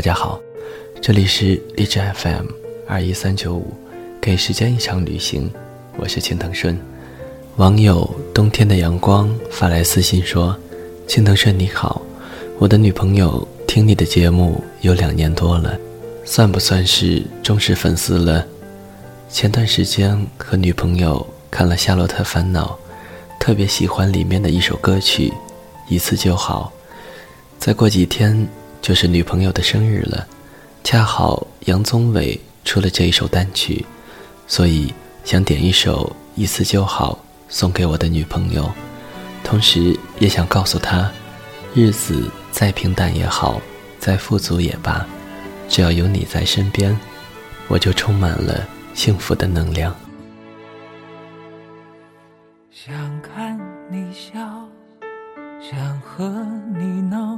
大家好，这里是荔枝 FM 二一三九五，给时间一场旅行，我是青藤顺。网友冬天的阳光发来私信说：“青藤顺你好，我的女朋友听你的节目有两年多了，算不算是忠实粉丝了？前段时间和女朋友看了《夏洛特烦恼》，特别喜欢里面的一首歌曲，一次就好。再过几天。”就是女朋友的生日了，恰好杨宗纬出了这一首单曲，所以想点一首《一次就好》送给我的女朋友，同时也想告诉她，日子再平淡也好，再富足也罢，只要有你在身边，我就充满了幸福的能量。想看你笑。想和你，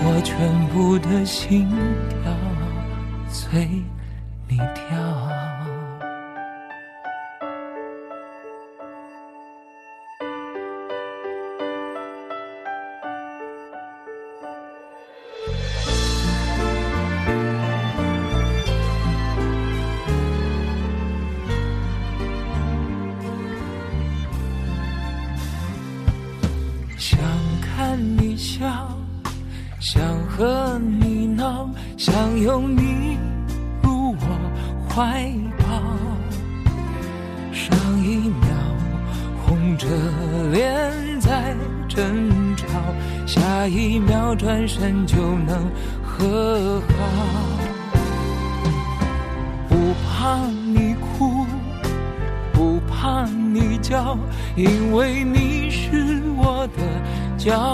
我全部的心跳随你跳。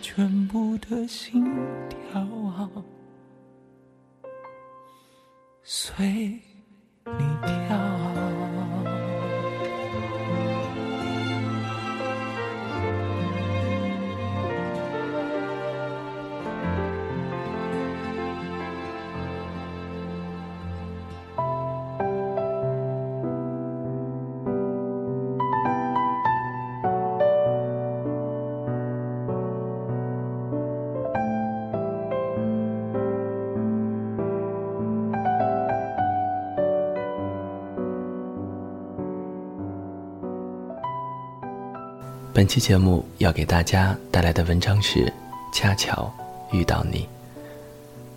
全部的心跳随你跳。本期节目要给大家带来的文章是《恰巧遇到你》。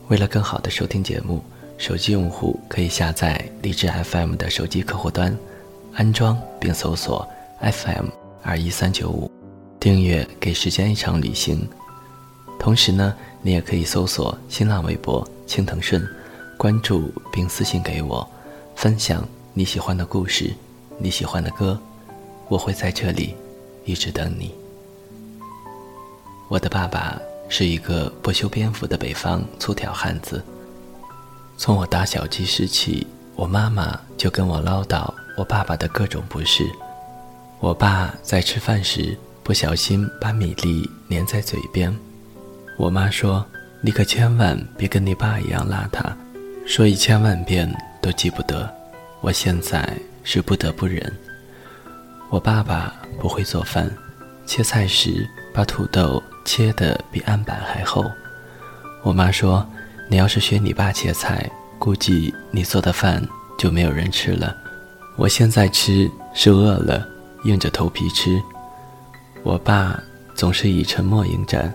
为了更好的收听节目，手机用户可以下载荔枝 FM 的手机客户端，安装并搜索 FM 二一三九五，订阅“给时间一场旅行”。同时呢，你也可以搜索新浪微博“青藤顺”，关注并私信给我，分享你喜欢的故事，你喜欢的歌，我会在这里一直等你。我的爸爸是一个不修边幅的北方粗条汉子。从我打小记事起，我妈妈就跟我唠叨我爸爸的各种不是。我爸在吃饭时不小心把米粒粘在嘴边。我妈说：“你可千万别跟你爸一样邋遢。”说一千万遍都记不得。我现在是不得不忍。我爸爸不会做饭，切菜时把土豆切得比案板还厚。我妈说：“你要是学你爸切菜，估计你做的饭就没有人吃了。”我现在吃是饿了，硬着头皮吃。我爸总是以沉默应战。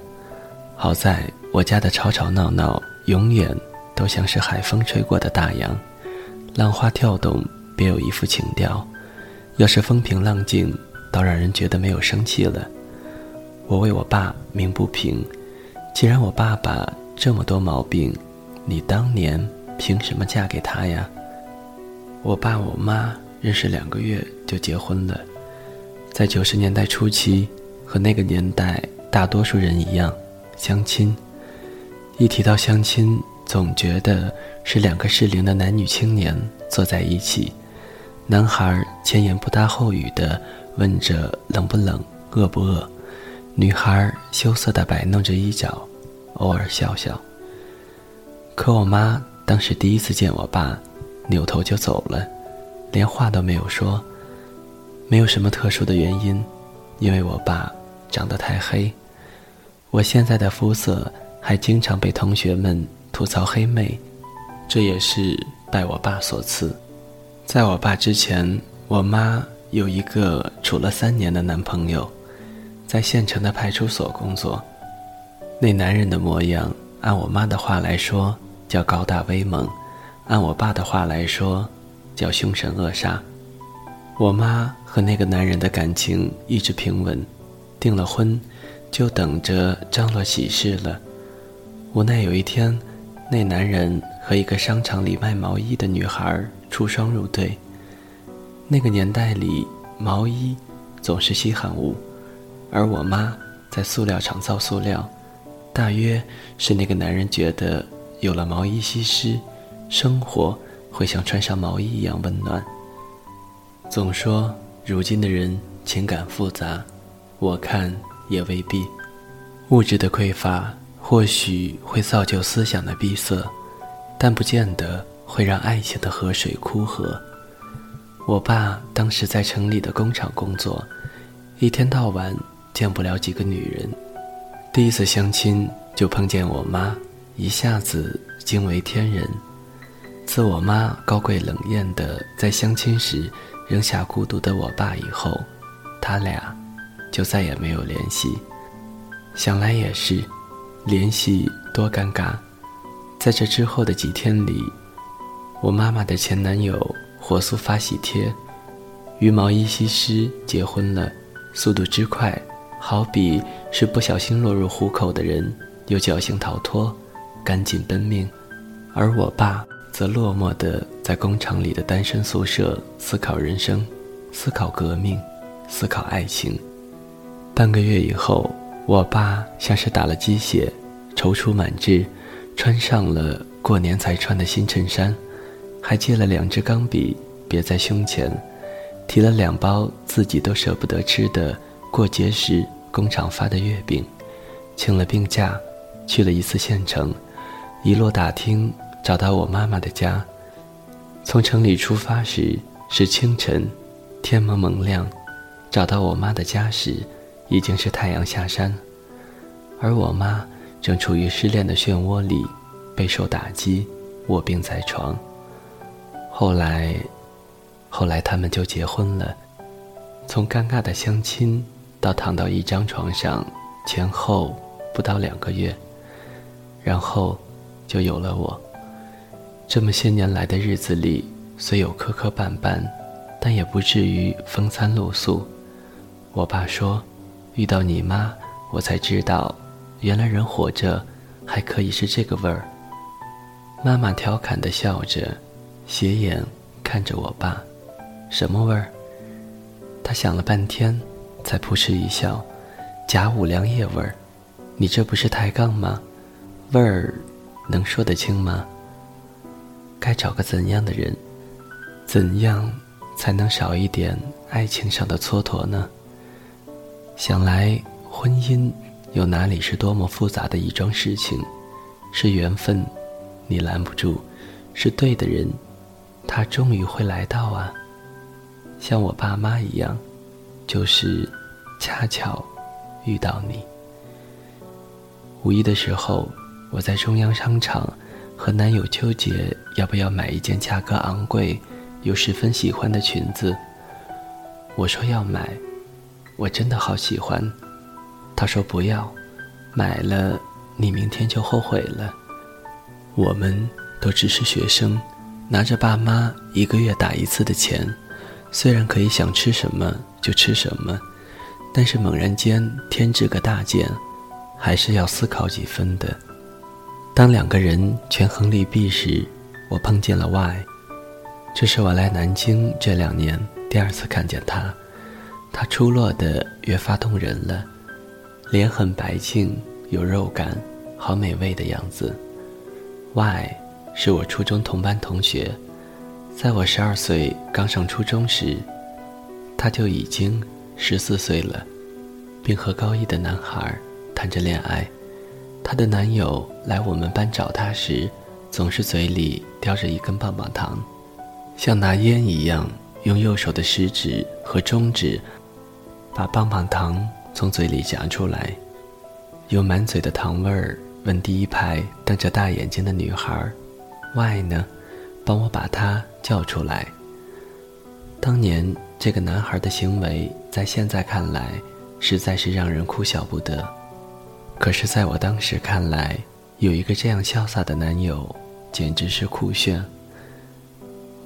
好在我家的吵吵闹闹永远都像是海风吹过的大洋，浪花跳动，别有一副情调。要是风平浪静，倒让人觉得没有生气了。我为我爸鸣不平，既然我爸爸这么多毛病，你当年凭什么嫁给他呀？我爸我妈认识两个月就结婚了，在九十年代初期，和那个年代大多数人一样。相亲，一提到相亲，总觉得是两个适龄的男女青年坐在一起，男孩前言不搭后语地问着冷不冷、饿不饿，女孩羞涩地摆弄着衣角，偶尔笑笑。可我妈当时第一次见我爸，扭头就走了，连话都没有说，没有什么特殊的原因，因为我爸长得太黑。我现在的肤色还经常被同学们吐槽黑妹，这也是拜我爸所赐。在我爸之前，我妈有一个处了三年的男朋友，在县城的派出所工作。那男人的模样，按我妈的话来说叫高大威猛，按我爸的话来说叫凶神恶煞。我妈和那个男人的感情一直平稳，订了婚。就等着张罗喜事了。无奈有一天，那男人和一个商场里卖毛衣的女孩出双入对。那个年代里，毛衣总是稀罕物，而我妈在塑料厂造塑料，大约是那个男人觉得有了毛衣西施，生活会像穿上毛衣一样温暖。总说如今的人情感复杂，我看。也未必，物质的匮乏或许会造就思想的闭塞，但不见得会让爱情的河水枯涸。我爸当时在城里的工厂工作，一天到晚见不了几个女人。第一次相亲就碰见我妈，一下子惊为天人。自我妈高贵冷艳的在相亲时扔下孤独的我爸以后，他俩。就再也没有联系，想来也是，联系多尴尬。在这之后的几天里，我妈妈的前男友火速发喜帖，与毛衣西施结婚了，速度之快，好比是不小心落入虎口的人，又侥幸逃脱，赶紧奔命。而我爸则落寞地在工厂里的单身宿舍思考人生，思考革命，思考爱情。半个月以后，我爸像是打了鸡血，踌躇满志，穿上了过年才穿的新衬衫，还借了两支钢笔别在胸前，提了两包自己都舍不得吃的过节时工厂发的月饼，请了病假，去了一次县城，一路打听找到我妈妈的家。从城里出发时是清晨，天蒙蒙亮，找到我妈的家时。已经是太阳下山，而我妈正处于失恋的漩涡里，备受打击，卧病在床。后来，后来他们就结婚了。从尴尬的相亲到躺到一张床上，前后不到两个月，然后就有了我。这么些年来的日子里，虽有磕磕绊绊，但也不至于风餐露宿。我爸说：“遇到你妈，我才知道，原来人活着还可以是这个味儿。”妈妈调侃地笑着，斜眼看着我爸：“什么味儿？”他想了半天，才扑哧一笑：“甲午凉夜味儿。”你这不是抬杠吗？味儿能说得清吗？该找个怎样的人？怎样才能少一点爱情上的蹉跎呢？想来婚姻又哪里是多么复杂的一桩事情？是缘分，你拦不住；是对的人，他终于会来到啊。像我爸妈一样，就是恰巧遇到你。五一的时候，我在中央商场和男友纠结要不要买一件价格昂贵又十分喜欢的裙子。我说要买。我真的好喜欢，他说不要，买了你明天就后悔了。我们都只是学生，拿着爸妈一个月打一次的钱，虽然可以想吃什么就吃什么，但是猛然间添置个大件，还是要思考几分的。当两个人权衡利弊时，我碰见了 Y，这是我来南京这两年第二次看见他。他出落的越发动人了，脸很白净，有肉感，好美味的样子。Y 是我初中同班同学，在我十二岁刚上初中时，他就已经十四岁了，并和高一的男孩谈着恋爱。她的男友来我们班找她时，总是嘴里叼着一根棒棒糖，像拿烟一样，用右手的食指和中指。把棒棒糖从嘴里夹出来，有满嘴的糖味儿。问第一排瞪着大眼睛的女孩：“Y 呢？帮我把他叫出来。”当年这个男孩的行为，在现在看来，实在是让人哭笑不得。可是，在我当时看来，有一个这样潇洒的男友，简直是酷炫。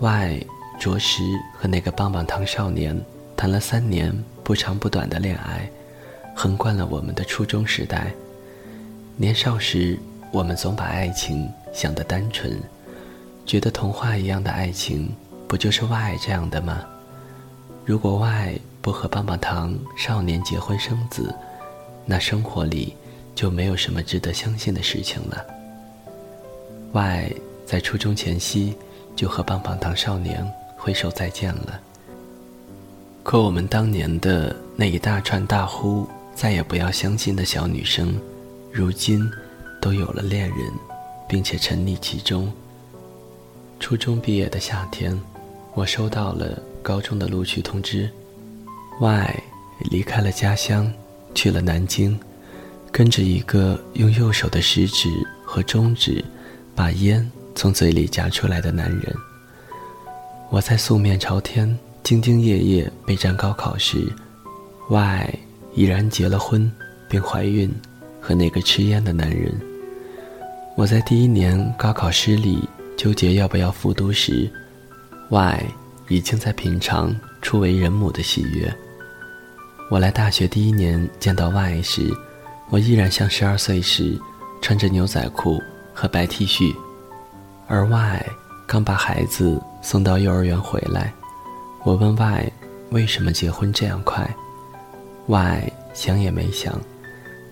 Y 着实和那个棒棒糖少年谈了三年。不长不短的恋爱，横贯了我们的初中时代。年少时，我们总把爱情想得单纯，觉得童话一样的爱情，不就是外这样的吗？如果外不和棒棒糖少年结婚生子，那生活里就没有什么值得相信的事情了。外在初中前夕就和棒棒糖少年挥手再见了。可我们当年的那一大串大呼“再也不要相信”的小女生，如今都有了恋人，并且沉溺其中。初中毕业的夏天，我收到了高中的录取通知，Y 离开了家乡，去了南京，跟着一个用右手的食指和中指把烟从嘴里夹出来的男人。我在素面朝天。兢兢业业备战高考时，Y 已然结了婚，并怀孕，和那个吃烟的男人。我在第一年高考失利，纠结要不要复读时，Y 已经在品尝初为人母的喜悦。我来大学第一年见到 Y 时，我依然像十二岁时，穿着牛仔裤和白 T 恤，而 Y 刚把孩子送到幼儿园回来。我问 Y，为什么结婚这样快？Y 想也没想，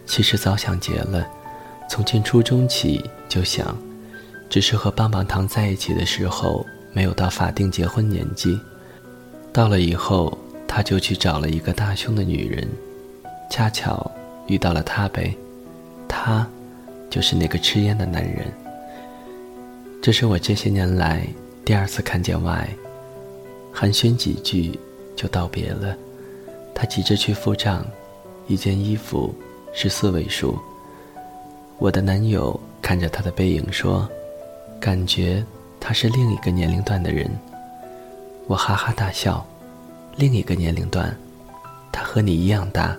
其实早想结了，从进初中起就想，只是和棒棒糖在一起的时候没有到法定结婚年纪，到了以后他就去找了一个大胸的女人，恰巧遇到了他呗，他就是那个吃烟的男人。这是我这些年来第二次看见 Y。寒暄几句，就道别了。他急着去付账，一件衣服是四位数。我的男友看着他的背影说：“感觉他是另一个年龄段的人。”我哈哈大笑：“另一个年龄段？他和你一样大，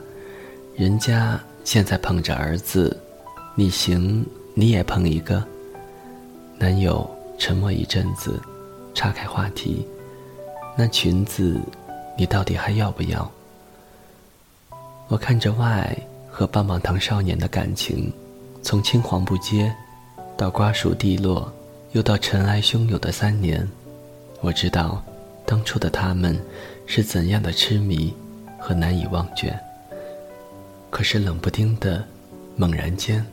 人家现在捧着儿子，你行你也捧一个。男友沉默一阵子，岔开话题：“那裙子，你到底还要不要？”我看着 Y 和棒棒糖少年的感情，从青黄不接，到瓜熟蒂落，又到尘埃汹涌的三年，我知道，当初的他们是怎样的痴迷和难以忘却。可是冷不丁的，猛然间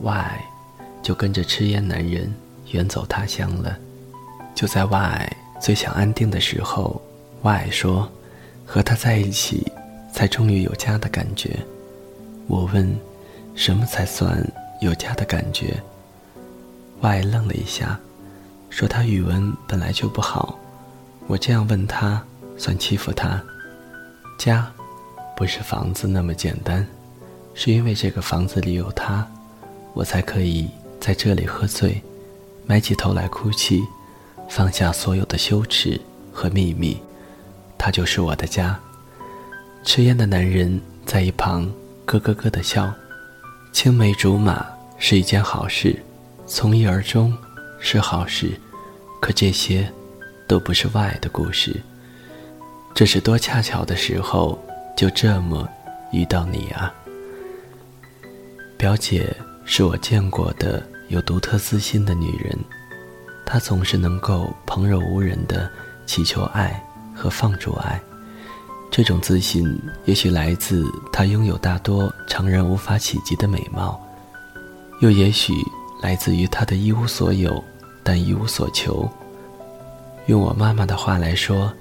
，Y 就跟着吃烟男人远走他乡了。就在 Y 最想安定的时候，Y 说：“和他在一起。”才终于有家的感觉。我问：“什么才算有家的感觉？”外愣了一下，说：“他语文本来就不好。”我这样问他，算欺负他？家，不是房子那么简单，是因为这个房子里有他，我才可以在这里喝醉，埋起头来哭泣，放下所有的羞耻和秘密。他就是我的家。吃烟的男人在一旁咯咯咯的笑，青梅竹马是一件好事，从一而终是好事，可这些都不是外的故事。这是多恰巧的时候，就这么遇到你啊！表姐是我见过的有独特自信的女人，她总是能够旁若无人的祈求爱和放逐爱。这种自信，也许来自她拥有大多常人无法企及的美貌，又也许来自于她的一无所有，但一无所求。用我妈妈的话来说，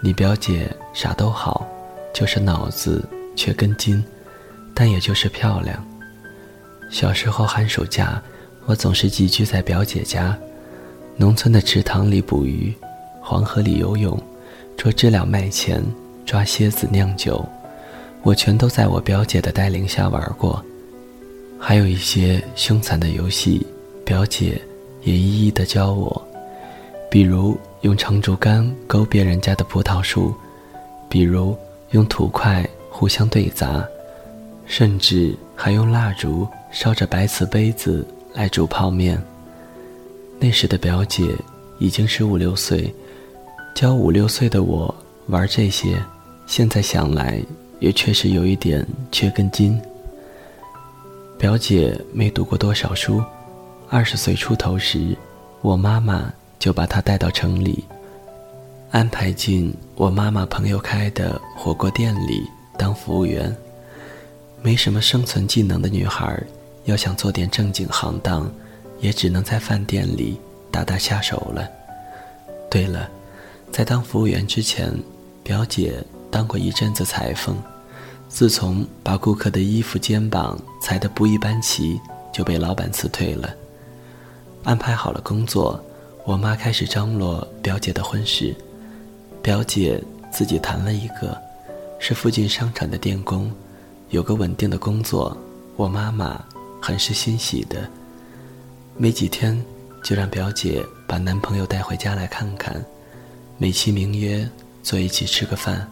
你表姐啥都好，就是脑子缺根筋，但也就是漂亮。小时候寒暑假，我总是寄居在表姐家，农村的池塘里捕鱼，黄河里游泳，捉知了卖钱。抓蝎子酿酒，我全都在我表姐的带领下玩过，还有一些凶残的游戏，表姐也一一的教我，比如用长竹竿勾别人家的葡萄树，比如用土块互相对砸，甚至还用蜡烛烧着白瓷杯子来煮泡面。那时的表姐已经是五六岁，教五六岁的我玩这些。现在想来，也确实有一点缺根筋。表姐没读过多少书，二十岁出头时，我妈妈就把她带到城里，安排进我妈妈朋友开的火锅店里当服务员。没什么生存技能的女孩，要想做点正经行当，也只能在饭店里打打下手了。对了，在当服务员之前，表姐。当过一阵子裁缝，自从把顾客的衣服肩膀裁得不一般齐，就被老板辞退了。安排好了工作，我妈开始张罗表姐的婚事。表姐自己谈了一个，是附近商场的电工，有个稳定的工作。我妈妈很是欣喜的，没几天就让表姐把男朋友带回家来看看，美其名曰坐一起吃个饭。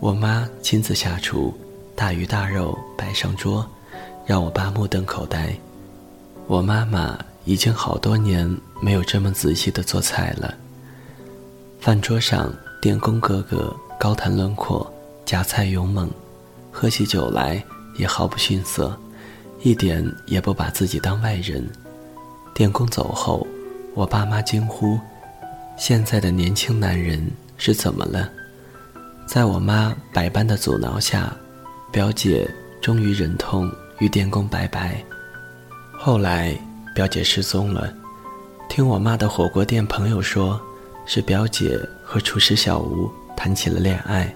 我妈亲自下厨，大鱼大肉摆上桌，让我爸目瞪口呆。我妈妈已经好多年没有这么仔细的做菜了。饭桌上，电工哥哥高谈轮廓，夹菜勇猛，喝起酒来也毫不逊色，一点也不把自己当外人。电工走后，我爸妈惊呼：“现在的年轻男人是怎么了？”在我妈百般的阻挠下，表姐终于忍痛与电工拜拜。后来，表姐失踪了。听我妈的火锅店朋友说，是表姐和厨师小吴谈起了恋爱，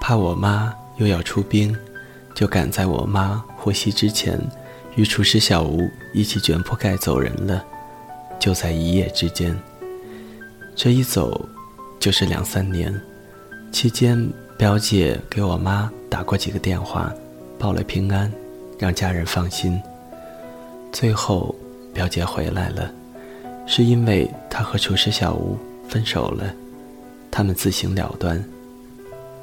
怕我妈又要出兵，就赶在我妈获悉之前，与厨师小吴一起卷铺盖走人了。就在一夜之间，这一走，就是两三年。期间，表姐给我妈打过几个电话，报了平安，让家人放心。最后，表姐回来了，是因为她和厨师小吴分手了，他们自行了断。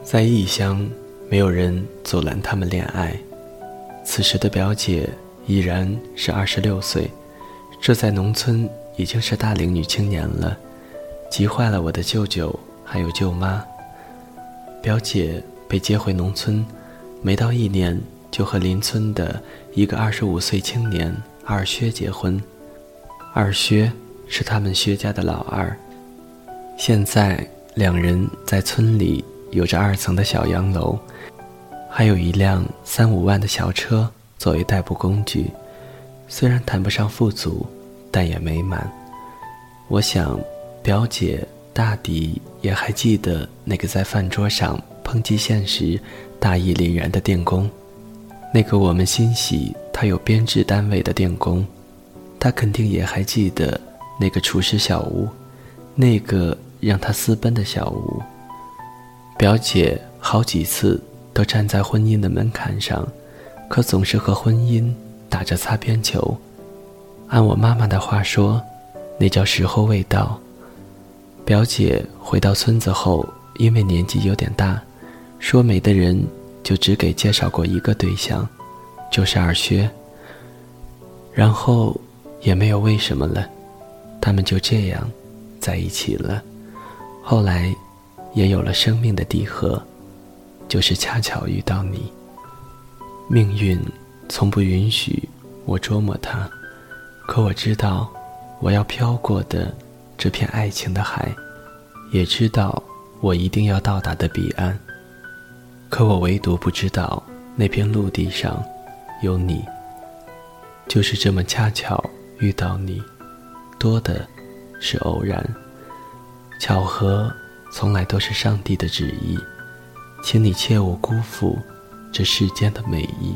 在异乡，没有人阻拦他们恋爱。此时的表姐已然是二十六岁，这在农村已经是大龄女青年了，急坏了我的舅舅还有舅妈。表姐被接回农村，没到一年就和邻村的一个二十五岁青年二薛结婚。二薛是他们薛家的老二，现在两人在村里有着二层的小洋楼。还有一辆三五万的小车作为代步工具，虽然谈不上富足，但也美满。我想，表姐大抵也还记得那个在饭桌上抨击现实大义凛然的电工，那个我们欣喜他有编制单位的电工，他肯定也还记得那个厨师小吴，那个让他私奔的小吴。表姐好几次。都站在婚姻的门槛上，可总是和婚姻打着擦边球。按我妈妈的话说，那叫时候未到。表姐回到村子后，因为年纪有点大，说媒的人就只给介绍过一个对象，就是二薛。然后也没有为什么了，他们就这样在一起了。后来也有了生命的递合。就是恰巧遇到你。命运从不允许我捉摸它，可我知道我要飘过的这片爱情的海，也知道我一定要到达的彼岸。可我唯独不知道那片陆地上有你。就是这么恰巧遇到你，多的是偶然，巧合从来都是上帝的旨意。请你切勿辜负这世间的美意。